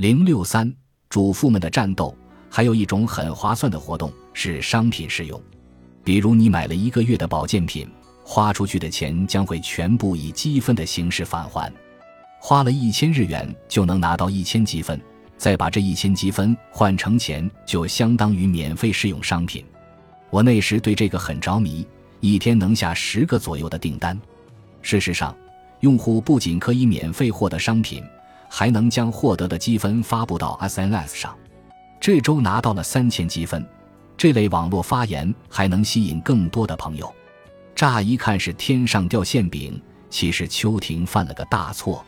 零六三，主妇们的战斗。还有一种很划算的活动是商品试用，比如你买了一个月的保健品，花出去的钱将会全部以积分的形式返还。花了一千日元就能拿到一千积分，再把这一千积分换成钱，就相当于免费试用商品。我那时对这个很着迷，一天能下十个左右的订单。事实上，用户不仅可以免费获得商品，还能将获得的积分发布到 SNS 上。这周拿到了三千积分，这类网络发言还能吸引更多的朋友。乍一看是天上掉馅饼，其实秋婷犯了个大错。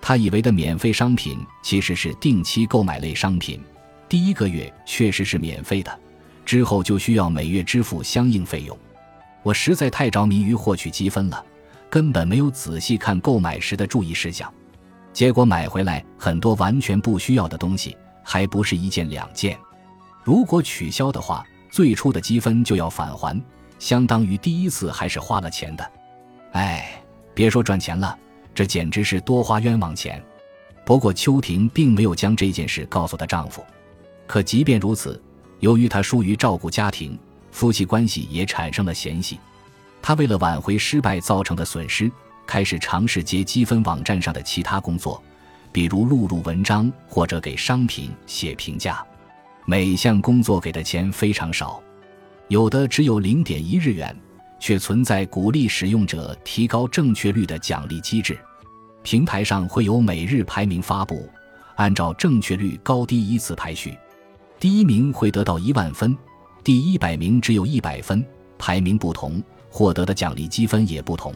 他以为的免费商品其实是定期购买类商品，第一个月确实是免费的，之后就需要每月支付相应费用。我实在太着迷于获取积分了，根本没有仔细看购买时的注意事项，结果买回来很多完全不需要的东西。还不是一件两件，如果取消的话，最初的积分就要返还，相当于第一次还是花了钱的。哎，别说赚钱了，这简直是多花冤枉钱。不过秋婷并没有将这件事告诉她丈夫。可即便如此，由于她疏于照顾家庭，夫妻关系也产生了嫌隙。她为了挽回失败造成的损失，开始尝试接积分网站上的其他工作。比如录入文章或者给商品写评价，每项工作给的钱非常少，有的只有零点一日元，却存在鼓励使用者提高正确率的奖励机制。平台上会有每日排名发布，按照正确率高低依次排序，第一名会得到一万分，第一百名只有一百分，排名不同，获得的奖励积分也不同。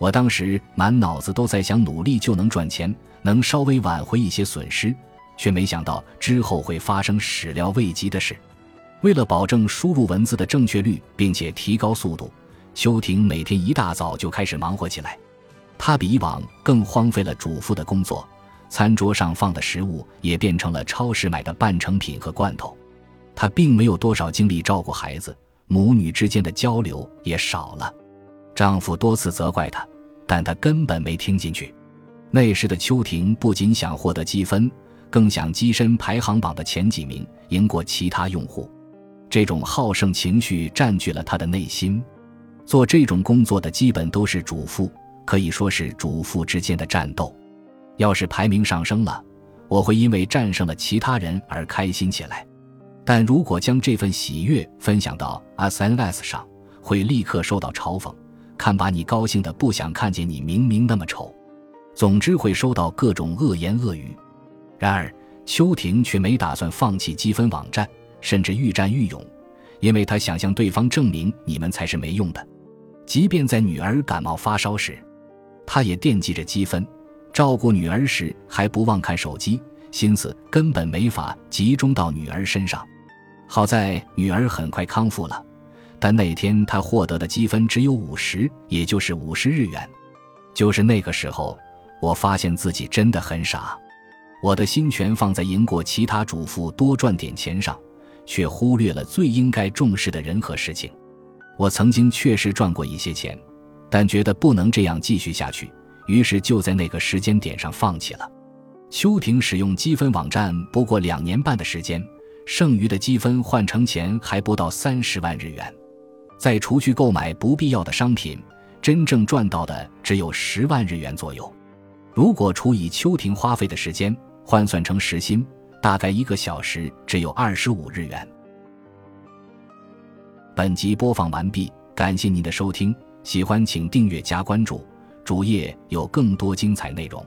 我当时满脑子都在想，努力就能赚钱，能稍微挽回一些损失，却没想到之后会发生始料未及的事。为了保证输入文字的正确率，并且提高速度，秋婷每天一大早就开始忙活起来。她比以往更荒废了主妇的工作，餐桌上放的食物也变成了超市买的半成品和罐头。她并没有多少精力照顾孩子，母女之间的交流也少了。丈夫多次责怪她，但他根本没听进去。那时的秋婷不仅想获得积分，更想跻身排行榜的前几名，赢过其他用户。这种好胜情绪占据了她的内心。做这种工作的基本都是主妇，可以说是主妇之间的战斗。要是排名上升了，我会因为战胜了其他人而开心起来；但如果将这份喜悦分享到 SNS 上，会立刻受到嘲讽。看把你高兴的不想看见你明明那么丑，总之会收到各种恶言恶语。然而秋婷却没打算放弃积分网站，甚至愈战愈勇，因为她想向对方证明你们才是没用的。即便在女儿感冒发烧时，她也惦记着积分；照顾女儿时还不忘看手机，心思根本没法集中到女儿身上。好在女儿很快康复了。但那天他获得的积分只有五十，也就是五十日元。就是那个时候，我发现自己真的很傻。我的心全放在赢过其他主妇多赚点钱上，却忽略了最应该重视的人和事情。我曾经确实赚过一些钱，但觉得不能这样继续下去，于是就在那个时间点上放弃了。秋婷使用积分网站不过两年半的时间，剩余的积分换成钱还不到三十万日元。再除去购买不必要的商品，真正赚到的只有十万日元左右。如果除以秋婷花费的时间，换算成时薪，大概一个小时只有二十五日元。本集播放完毕，感谢您的收听，喜欢请订阅加关注，主页有更多精彩内容。